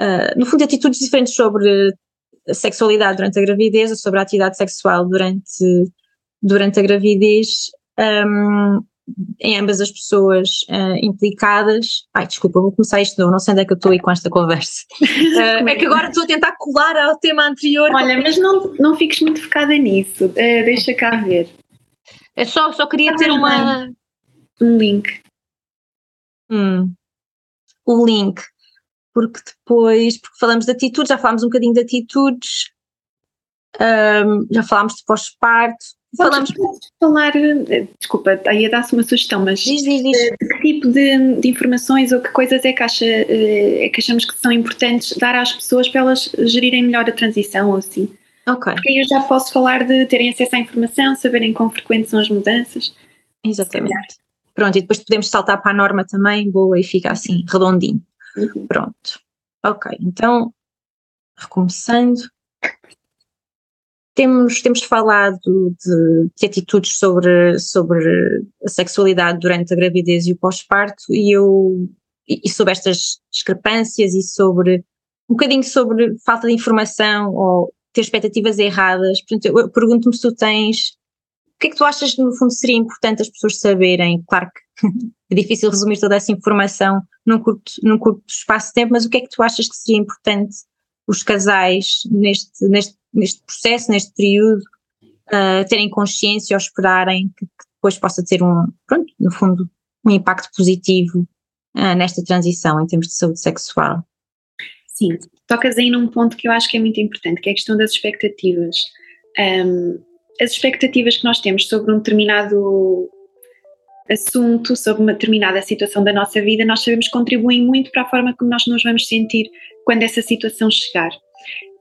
uh, no fundo, atitudes diferentes sobre a sexualidade durante a gravidez ou sobre a atividade sexual durante, durante a gravidez um, em ambas as pessoas uh, implicadas. Ai, desculpa, vou começar isto não, não sei onde é que eu estou aí com esta conversa. Uh, [LAUGHS] é que agora estou a tentar colar ao tema anterior. Olha, mas não, não fiques muito focada nisso, uh, deixa cá ver. É só, só queria ter uma. Um link. Hum. O link porque depois, porque falamos de atitudes, já falámos um bocadinho de atitudes, um, já falámos de pós-parto, falamos... falar, eh, desculpa, aí a dar-se uma sugestão, mas diz, diz, diz. Eh, de que tipo de, de, informações ou que coisas é que, acha, eh, é que achamos que são importantes dar às pessoas para elas gerirem melhor a transição ou assim? Ok. Porque aí eu já posso falar de terem acesso à informação, saberem quão frequentes são as mudanças. Exatamente. Pronto, e depois podemos saltar para a norma também, boa, e fica assim, redondinho. Uhum. Pronto. Ok, então, recomeçando. Temos, temos falado de, de, atitudes sobre, sobre a sexualidade durante a gravidez e o pós-parto e eu e sobre estas discrepâncias e sobre um bocadinho sobre falta de informação ou ter expectativas erradas. Portanto, eu, pergunto-me se tu tens o que é que tu achas que no fundo seria importante as pessoas saberem? Claro que [LAUGHS] é difícil resumir toda essa informação num curto, num curto espaço de tempo, mas o que é que tu achas que seria importante os casais neste, neste, neste processo, neste período, uh, terem consciência ou esperarem que, que, depois possa ter um, pronto, no fundo, um impacto positivo uh, nesta transição em termos de saúde sexual? Sim, tocas aí num ponto que eu acho que é muito importante, que é a questão das expectativas. Um, as expectativas que nós temos sobre um determinado assunto, sobre uma determinada situação da nossa vida, nós sabemos que contribuem muito para a forma como nós nos vamos sentir quando essa situação chegar.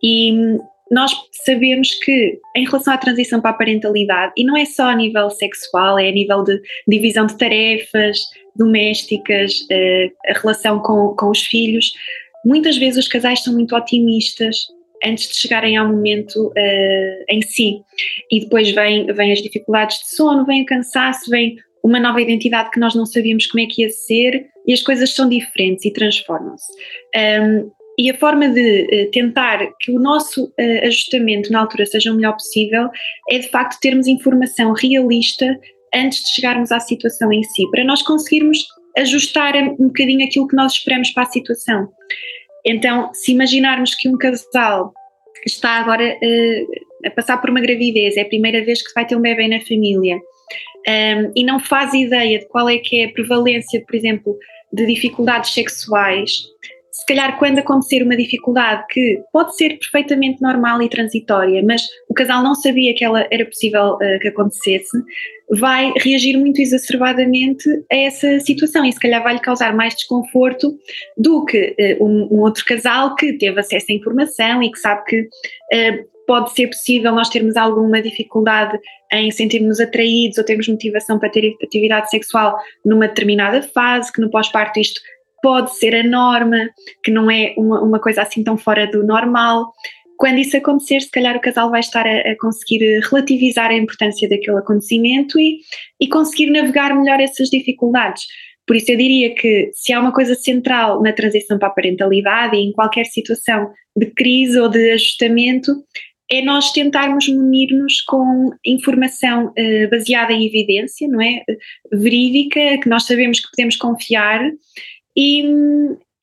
E nós sabemos que, em relação à transição para a parentalidade, e não é só a nível sexual, é a nível de divisão de tarefas domésticas, eh, a relação com, com os filhos, muitas vezes os casais são muito otimistas antes de chegarem ao momento uh, em si. E depois vêm vem as dificuldades de sono, vem o cansaço, vem uma nova identidade que nós não sabíamos como é que ia ser e as coisas são diferentes e transformam-se. Um, e a forma de uh, tentar que o nosso uh, ajustamento na altura seja o melhor possível é de facto termos informação realista antes de chegarmos à situação em si, para nós conseguirmos ajustar um bocadinho aquilo que nós esperamos para a situação. Então, se imaginarmos que um casal está agora uh, a passar por uma gravidez, é a primeira vez que vai ter um bebê na família, um, ehm, e não faz ideia de qual é que é a prevalência, por exemplo, de dificuldades sexuais, se calhar quando acontecer uma dificuldade que pode ser perfeitamente normal e transitória, mas o casal não sabia que ela era possível uh, que acontecesse, vai reagir muito exacerbadamente a essa situação e se calhar vai-lhe causar mais desconforto do que uh, um, um, outro casal que teve acesso à informação e que sabe que uh, pode ser possível nós termos alguma dificuldade em sentirmos atraídos ou termos motivação para ter atividade sexual numa determinada fase, que no pós-parto isto pode ser a norma, que não é uma, uma coisa assim tão fora do normal. Quando isso acontecer, se calhar o casal vai estar a, a conseguir relativizar a importância daquele acontecimento e, e conseguir navegar melhor essas dificuldades. Por isso eu diria que se há uma coisa central na transição para a parentalidade e em qualquer situação de crise ou de ajustamento, é nós tentarmos munir-nos com informação uh, baseada em evidência, não é? Verídica, que nós sabemos que podemos confiar e,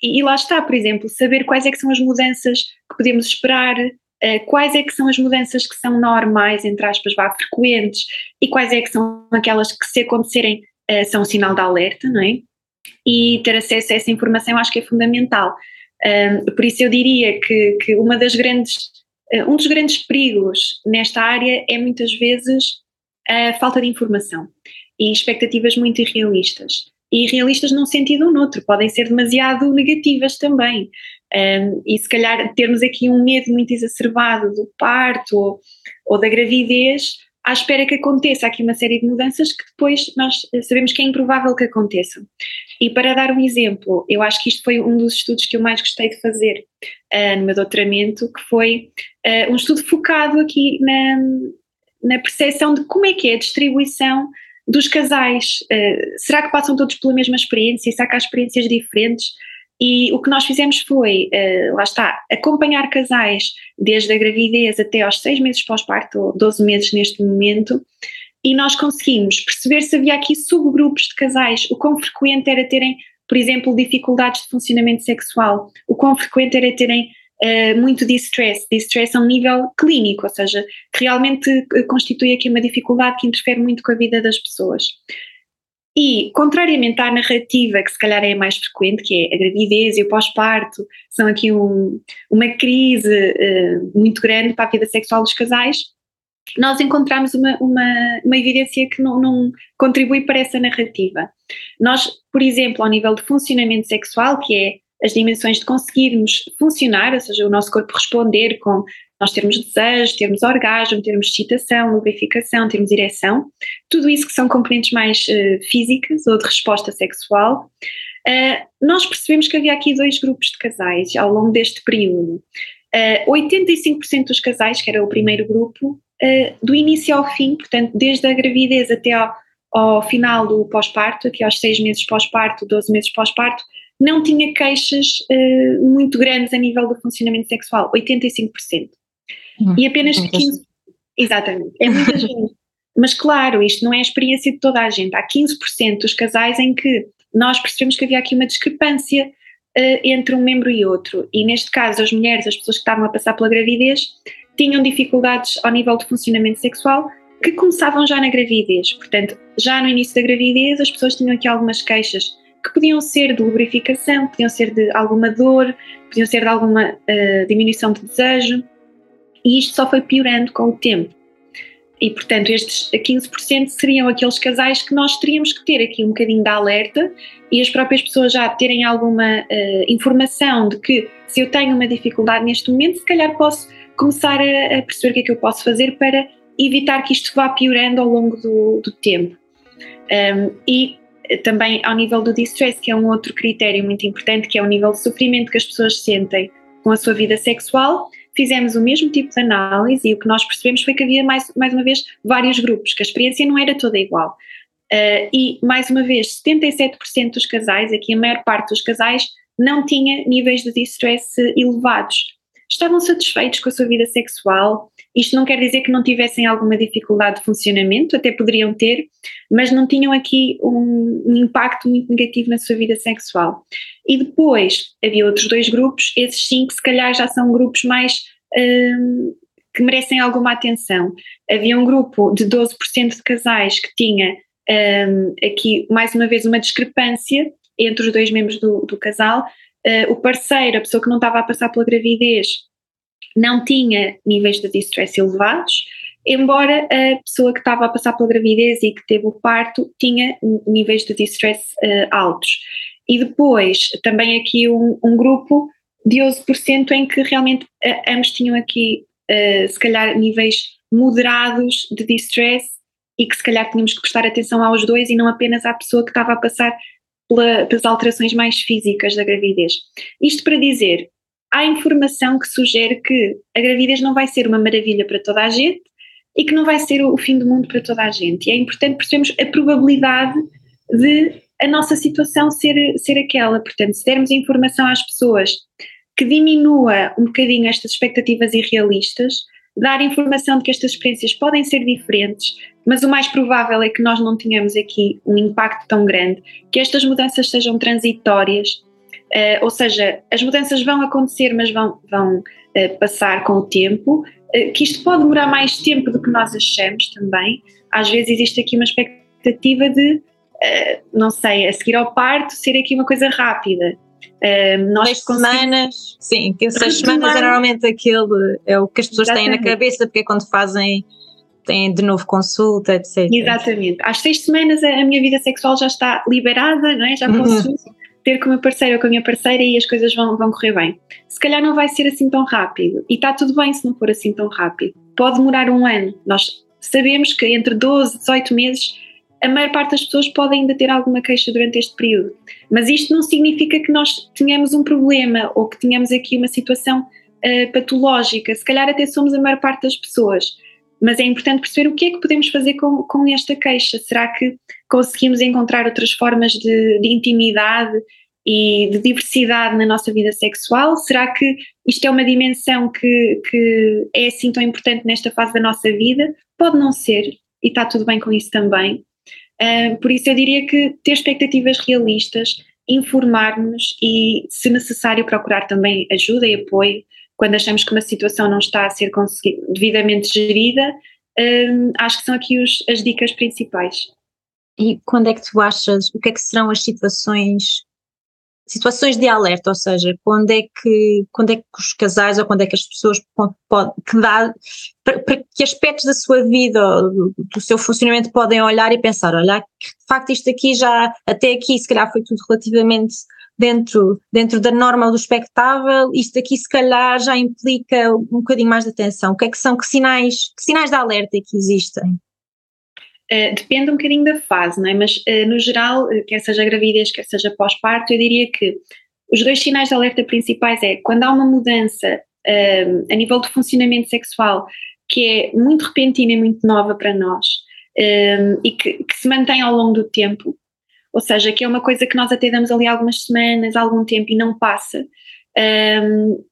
e lá está, por exemplo, saber quais é que são as mudanças que podemos esperar, uh, quais é que são as mudanças que são normais, entre aspas, vá, frequentes, e quais é que são aquelas que se acontecerem uh, são um sinal de alerta, não é? E ter acesso a essa informação acho que é fundamental. por isso eu diria que, que uma das grandes, uh, um dos grandes perigos nesta área é muitas vezes a falta de informação e expectativas muito irrealistas e realistas num sentido ou noutro, podem ser demasiado negativas também. Um, e se calhar termos aqui um medo muito exacerbado do parto ou, ou, da gravidez, à espera que aconteça aqui uma série de mudanças que depois nós sabemos que é improvável que aconteçam. E para dar um exemplo, eu acho que isto foi um dos estudos que eu mais gostei de fazer uh, no meu doutoramento, que foi uh, um estudo focado aqui na, na percepção de como é que é a distribuição dos casais. Uh, será que passam todos pela mesma experiência? Será que há experiências diferentes? E o que nós fizemos foi, uh, lá está, acompanhar casais desde a gravidez até aos seis meses pós-parto, ou 12 meses neste momento, e nós conseguimos perceber se havia aqui subgrupos de casais, o quão frequente era terem, por exemplo, dificuldades de funcionamento sexual, o quão frequente era terem uh, muito distress, distress a um nível clínico, ou seja, que realmente eh, constitui aqui uma dificuldade que interfere muito com a vida das pessoas. E, contrariamente à narrativa que se calhar é mais frequente, que é a gravidez e o pós-parto, são aqui um, uma crise uh, muito grande para a vida sexual dos casais, nós encontramos uma, uma, uma evidência que não, não, contribui para essa narrativa. Nós, por exemplo, ao nível de funcionamento sexual, que é as dimensões de conseguirmos funcionar, ou seja, o nosso corpo responder com nós termos desejo, termos orgasmo, termos excitação, lubrificação, termos ereção, tudo isso que são componentes mais uh, físicas ou de resposta sexual, uh, nós percebemos que havia aqui dois grupos de casais ao longo deste período. Uh, 85% dos casais, que era o primeiro grupo, do início ao fim, portanto, desde a gravidez até ao, ao final do pós-parto, até aos seis meses pós-parto, 12 meses pós-parto, não tinha queixas uh, muito grandes a nível do funcionamento sexual, 85%. Hum, e apenas 15%. Exatamente, é muita [LAUGHS] gente. Mas claro, isto não é a experiência de toda a gente. Há 15% dos casais em que nós percebemos que havia aqui uma discrepância uh, entre um membro e outro. E neste caso, as mulheres, as pessoas que estavam a passar pela gravidez, tinham dificuldades ao nível de funcionamento sexual que começavam já na gravidez. Portanto, já no início da gravidez, as pessoas tinham aqui algumas queixas que podiam ser de lubrificação, podiam ser de alguma dor, podiam ser de alguma uh, diminuição de desejo, e isto só foi piorando com o tempo. E, portanto, estes 15% seriam aqueles casais que nós teríamos que ter aqui um bocadinho de alerta e as próprias pessoas já terem alguma uh, informação de que se eu tenho uma dificuldade neste momento, se calhar posso começar a, a perceber o que é que eu posso fazer para evitar que isto vá piorando ao longo do, do tempo. Um, e também ao nível do distress, que é um outro critério muito importante, que é o nível de sofrimento que as pessoas sentem com a sua vida sexual. Fizemos o mesmo tipo de análise e o que nós percebemos foi que havia mais, mais uma vez vários grupos, que a experiência não era toda igual. Uh, e, mais uma vez, 77% dos casais, aqui a maior parte dos casais, não tinha níveis de distress elevados. Estavam satisfeitos com a sua vida sexual, isto não quer dizer que não tivessem alguma dificuldade de funcionamento, até poderiam ter, mas não tinham aqui um, um impacto muito negativo na sua vida sexual. E depois havia outros dois grupos, esses sim que se calhar já são grupos mais um, que merecem alguma atenção. Havia um grupo de 12% de casais que tinha um, aqui mais uma vez uma discrepância entre os dois membros do, do casal. Uh, o parceiro, a pessoa que não estava a passar pela gravidez, não tinha níveis de distress elevados, embora a pessoa que estava a passar pela gravidez e que teve o parto tinha níveis de distress uh, altos. E depois, também aqui um, um grupo de 11% em que realmente uh, ambos tinham aqui, uh, se calhar, níveis moderados de distress e que se calhar tínhamos que prestar atenção aos dois e não apenas à pessoa que estava a passar pela, pelas alterações mais físicas da gravidez. Isto para dizer, há informação que sugere que a gravidez não vai ser uma maravilha para toda a gente e que não vai ser o fim do mundo para toda a gente. E é importante percebermos a probabilidade de a nossa situação ser, ser aquela. Portanto, se dermos informação às pessoas que diminua um bocadinho estas expectativas irrealistas, dar informação de que estas experiências podem ser diferentes, mas o mais provável é que nós não tenhamos aqui um impacto tão grande, que estas mudanças sejam transitórias ou seja, as mudanças vão acontecer, mas vão, vão uh, passar com o tempo, uh, que isto pode demorar mais tempo do que nós achamos também. Às vezes existe aqui uma expectativa de, não sei, a seguir ao parto ser aqui uma coisa rápida. nós seis semanas, sim, que seis semanas é normalmente aquele, é o que as pessoas Exatamente. têm na cabeça, porque é quando fazem têm de novo consulta, etc. Exatamente. Às seis semanas a, a minha vida sexual já está liberada, não é? Já posso uhum. Ter com o meu parceiro ou com a minha parceira e as coisas vão, vão correr bem. Se calhar não vai ser assim tão rápido. E está tudo bem se não for assim tão rápido. Pode demorar um ano. Nós sabemos que entre 12 e 18 meses a maior parte das pessoas pode ainda ter alguma queixa durante este período. Mas isto não significa que nós tenhamos um problema ou que tenhamos aqui uma situação uh, patológica. Se calhar até somos a maior parte das pessoas mas é importante perceber o que é que podemos fazer com, com esta queixa. Será que conseguimos encontrar outras formas de, de intimidade e de diversidade na nossa vida sexual? Será que isto é uma dimensão que, que é assim tão importante nesta fase da nossa vida? Pode não ser, e está tudo bem com isso também. Uh, por isso eu diria que ter expectativas realistas, informar-nos e, se necessário, procurar também ajuda e apoio quando achamos que uma situação não está a ser devidamente gerida, hum, acho que são aqui os, as dicas principais. E quando é que tu achas, o que é que serão as situações, situações de alerta, ou seja, quando é que, quando é que os casais ou quando é que as pessoas podem, que dá, para, para, que aspectos da sua vida, do, seu funcionamento podem olhar e pensar, olha, de facto isto aqui já, até aqui se calhar foi tudo relativamente dentro, dentro da norma do expectável, isto aqui se calhar já implica um bocadinho mais de atenção. O que é que são, que sinais, que sinais de alerta é que existem? Uh, depende um bocadinho da fase, não é? Mas uh, no geral, uh, quer seja gravidez, quer seja pós-parto, eu diria que os dois sinais de alerta principais é quando há uma mudança a nível de funcionamento sexual que é muito repentina e muito nova para nós e que, que se mantém ao longo do tempo, ou seja, que é uma coisa que nós até damos ali algumas semanas, algum tempo e não passa.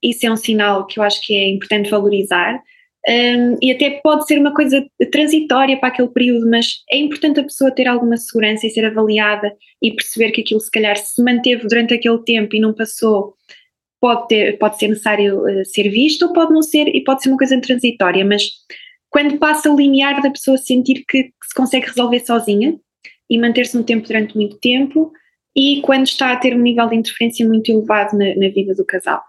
Isso é um sinal que eu acho que é importante valorizar. Um, e até pode ser uma coisa transitória para aquele período, mas é importante a pessoa ter alguma segurança e ser avaliada e perceber que aquilo se calhar se manteve durante aquele tempo e não passou, pode, ter, pode ser necessário uh, ser visto ou pode não ser e pode ser uma coisa transitória, mas quando passa o limiar da pessoa sentir que, que se consegue resolver sozinha, e manter-se no tempo durante muito tempo e quando está a ter um nível de interferência muito elevado na, na vida do casal.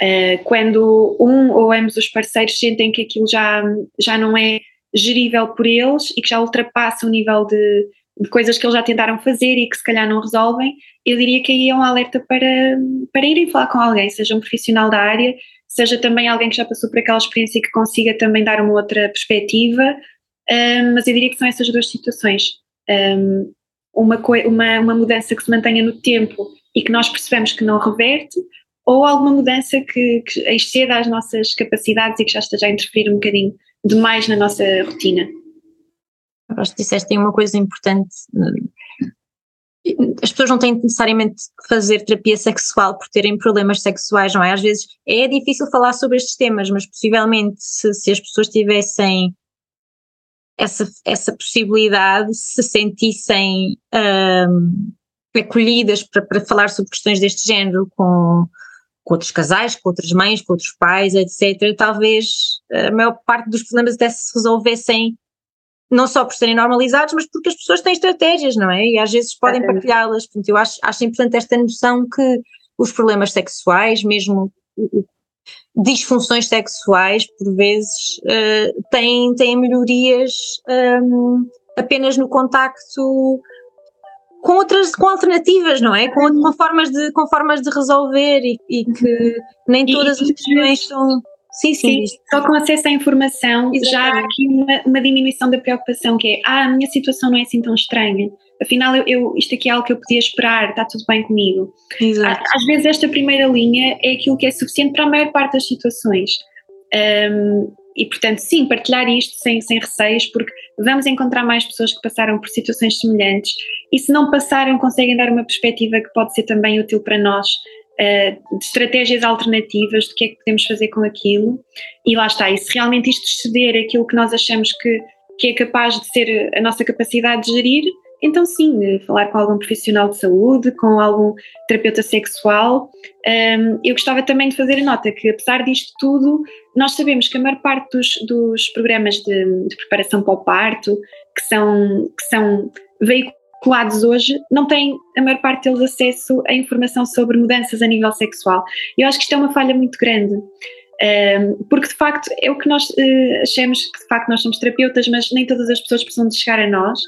Uh, quando um ou ambos os parceiros sentem que aquilo já, já não é gerível por eles e que já ultrapassa o nível de, de coisas que eles já tentaram fazer e que se calhar não resolvem, eu diria que aí é um alerta para, para irem falar com alguém, seja um profissional da área, seja também alguém que já passou por aquela experiência e que consiga também dar uma outra perspectiva, uh, mas eu diria que são essas duas situações. Um, uma, uma, uma mudança que se mantenha no tempo e que nós percebemos que não reverte, ou alguma mudança que, que exceda as nossas capacidades e que já esteja a interferir um bocadinho demais na nossa rotina. Acho que disseste uma coisa importante. As pessoas não têm necessariamente que fazer terapia sexual por terem problemas sexuais, não é? Às vezes é difícil falar sobre estes temas, mas possivelmente se, se as pessoas tivessem essa, essa possibilidade se sentissem um, acolhidas para, para falar sobre questões deste género com, com outros casais, com outras mães, com outros pais, etc., talvez a maior parte dos problemas até se resolvessem não só por serem normalizados, mas porque as pessoas têm estratégias, não é? E às vezes podem partilhá-las. Portanto, eu acho, acho importante esta noção que os problemas sexuais, mesmo disfunções sexuais, por vezes, uh, têm, têm melhorias um, apenas no contacto com outras, com alternativas, não é? Com, com, formas, de, com formas de resolver e, e que nem todas e, as questões são. Sim, sim, sim. Só com acesso à informação Exatamente. já há aqui uma, uma diminuição da preocupação, que é, ah, a minha situação não é assim tão estranha afinal eu, eu, isto aqui é algo que eu podia esperar, está tudo bem comigo. Exato. Às vezes esta primeira linha é aquilo que é suficiente para a maior parte das situações. Um, e portanto, sim, partilhar isto sem, sem receios, porque vamos encontrar mais pessoas que passaram por situações semelhantes e se não passaram, conseguem dar uma perspectiva que pode ser também útil para nós, uh, de estratégias alternativas, do que é que podemos fazer com aquilo. E lá está, e se realmente isto exceder aquilo que nós achamos que, que é capaz de ser a nossa capacidade de gerir, então sim, falar com algum profissional de saúde, com algum terapeuta sexual. Um, eu gostava também de fazer a nota que, apesar disto tudo, nós sabemos que a maior parte dos, dos programas de, de, preparação para o parto, que são, que são veiculados hoje, não têm a maior parte deles acesso a informação sobre mudanças a nível sexual. Eu acho que isto é uma falha muito grande. Porque de facto é o que nós uh, achamos que de facto nós somos terapeutas, mas nem todas as pessoas precisam de chegar a nós.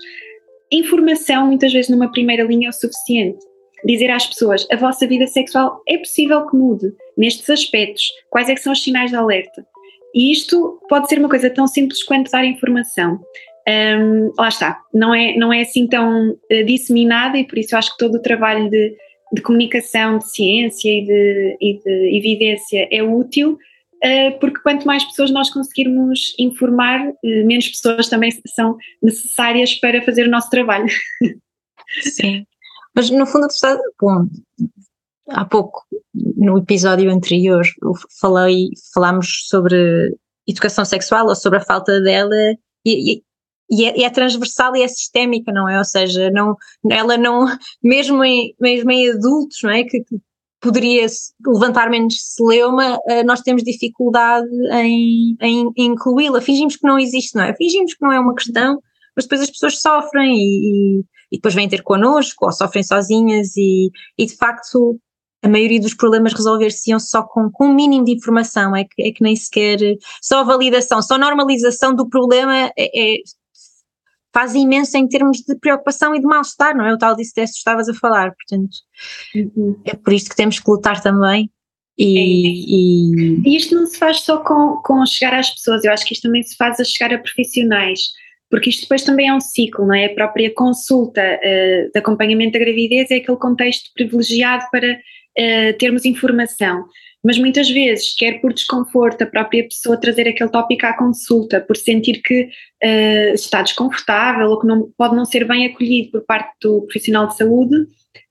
Informação, muitas vezes numa primeira linha, é o suficiente. Dizer às pessoas, a vossa vida sexual é possível que mude nestes aspectos, quais é são os sinais de alerta. E isto pode ser uma coisa tão simples quanto dar informação. Um, lá está, não é, não é assim tão uh, disseminada e por isso eu acho que todo o trabalho de, de comunicação, de ciência e de, e de evidência é útil, porque quanto mais pessoas nós conseguirmos informar, eh, menos pessoas também são necessárias para fazer o nosso trabalho. [LAUGHS] Sim, mas no fundo, bom, há pouco, no episódio anterior, falei, falámos sobre educação sexual ou sobre a falta dela e, e é, é, transversal e é sistémica, não é? Ou seja, não, ela não, [LAUGHS] mesmo em, mesmo em adultos, não é? Que poderia levantar menos celeuma, eh, nós temos dificuldade em, em incluí-la. Fingimos que não existe, não é? Fingimos que não é uma questão, mas depois as pessoas sofrem e, e depois vêm ter connosco ou sofrem sozinhas e, e de facto a maioria dos problemas resolver-se-iam só com, com um mínimo de informação, é que, é que nem sequer, só validação, só normalização do problema é, é faz imenso em termos de preocupação e de mal-estar, não é? O tal disse que estavas a falar, portanto, uhum. é por isto que temos que lutar também. E, é. e... e, isto não se faz só com, com chegar às pessoas, eu acho que isto também se faz a chegar a profissionais, porque isto depois também é um ciclo, não é? A própria consulta uh, de acompanhamento da gravidez é aquele contexto privilegiado para uh, termos informação mas muitas vezes, quer por desconforto, a própria pessoa trazer aquele tópico à consulta, por sentir que uh, está desconfortável ou que não, pode não ser bem acolhido por parte do profissional de saúde,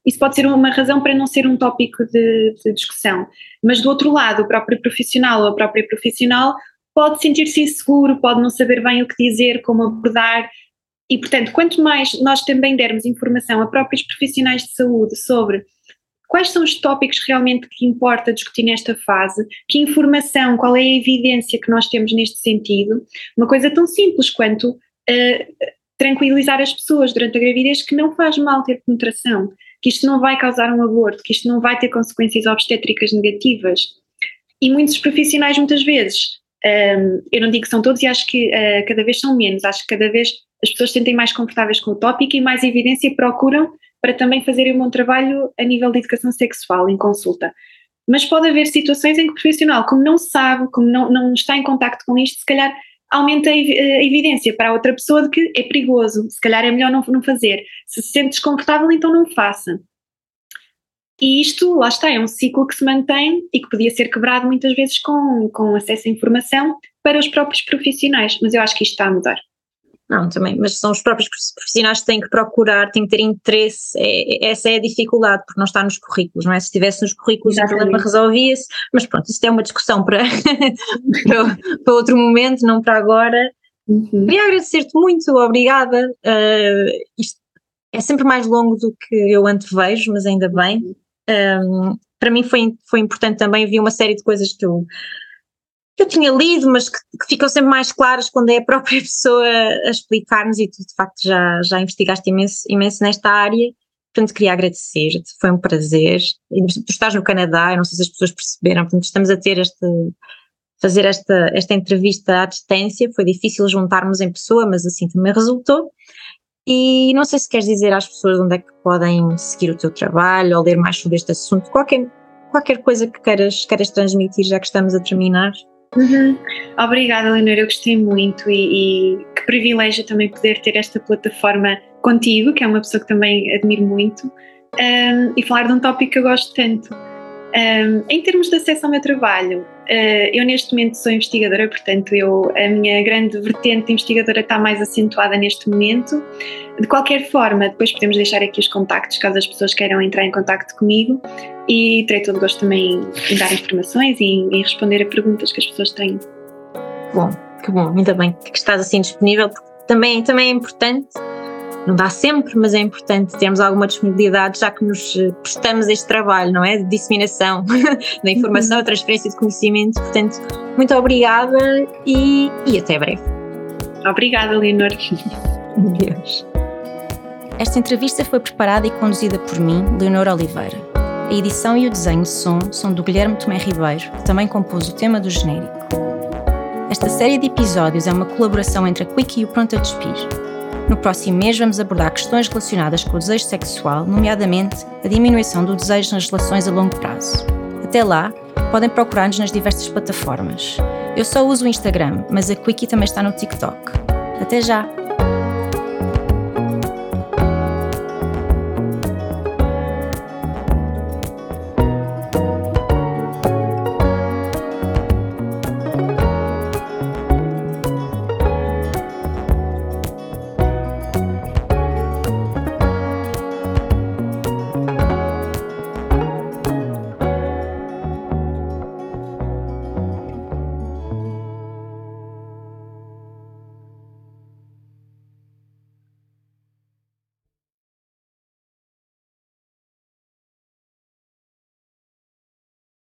isso pode ser uma razão para não ser um tópico de, de discussão. Mas do outro lado, o próprio profissional ou a própria profissional pode sentir-se inseguro, pode não saber bem o que dizer, como abordar, e portanto, quanto mais nós também dermos informação a próprios profissionais de saúde sobre quais são os tópicos realmente que importa discutir nesta fase, que informação, qual é a evidência que nós temos neste sentido. Uma coisa tão simples quanto uh, tranquilizar as pessoas durante a gravidez que não faz mal ter penetração, que isto não vai causar um aborto, que isto não vai ter consequências obstétricas negativas. E muitos profissionais, muitas vezes, um, ehm, eu não digo que são todos e acho que uh, cada vez são menos, acho que cada vez as pessoas se sentem mais confortáveis com o tópico e mais evidência procuram para também fazerem um bom trabalho a nível de educação sexual em consulta. Mas pode haver situações em que o profissional, como não sabe, como não, não está em contacto com isto, se calhar aumenta a evidência para a outra pessoa de que é perigoso, se calhar é melhor não, não fazer. Se se sente desconfortável, então não faça. E isto, lá está, é um ciclo que se mantém e que podia ser quebrado muitas vezes com, com acesso à informação para os próprios profissionais, mas eu acho que isto está a mudar. Não, também, mas são os próprios profissionais que têm que procurar, têm que ter interesse, é, essa é a dificuldade, porque não está nos currículos, não é? Se estivesse nos currículos Exatamente. o problema resolvia-se, mas pronto, isso é uma discussão para, [LAUGHS] para, para, outro momento, não para agora. Uhum. Queria agradecer-te muito, obrigada. Uh, isto é sempre mais longo do que eu antevejo, mas ainda bem. Um, uhum. para mim foi, foi importante também, vi uma série de coisas que eu que eu tinha lido, mas que, que, ficam sempre mais claras quando é a própria [LAUGHS] pessoa a explicar-nos e tu de facto já, já investigaste imenso, imenso nesta área. Portanto, queria agradecer-te, foi um prazer. Tu estás no Canadá, eu não sei se as pessoas perceberam, portanto, estamos a ter este, fazer esta, esta entrevista à distância, foi difícil juntarmos em pessoa, mas assim também resultou. E não sei se queres dizer às pessoas onde é que podem seguir o teu trabalho ou ler mais sobre este assunto, qualquer, qualquer coisa que queiras, queiras transmitir, já que estamos a terminar. Uhum. Obrigada, Leonor, eu gostei muito e, e, que privilégio também poder ter esta plataforma contigo, que é uma pessoa que também admiro muito, um, e falar de um tópico que eu gosto tanto. Um, em termos de acesso ao meu trabalho, uh, eu neste momento sou investigadora, portanto eu, a minha grande vertente investigadora está mais acentuada neste momento. De qualquer forma, depois podemos deixar aqui os contactos caso as pessoas queiram entrar em contacto comigo e terei todo gosto também em dar informações e em responder a perguntas que as pessoas têm. Bom, que bom, ainda bem que estás assim disponível, porque também, também é importante não dá sempre, mas é importante termos alguma disponibilidade, já que nos eh, prestamos este trabalho, não é? De disseminação [LAUGHS] da informação, a transferência de conhecimento. Portanto, muito obrigada e, e até breve. Obrigada, Leonor. Deus. Esta entrevista foi preparada e conduzida por mim, Leonor Oliveira. A edição e o desenho de som são do Guilherme Tomé Ribeiro, que também compôs o tema do genérico. Esta série de episódios é uma colaboração entre a Quick e o Pronto a Despir. No próximo mês vamos abordar questões relacionadas com o desejo sexual, nomeadamente a diminuição do desejo nas relações a longo prazo. Até lá, podem procurar-nos nas diversas plataformas. Eu só uso o Instagram, mas a Quickie também está no TikTok. Até já!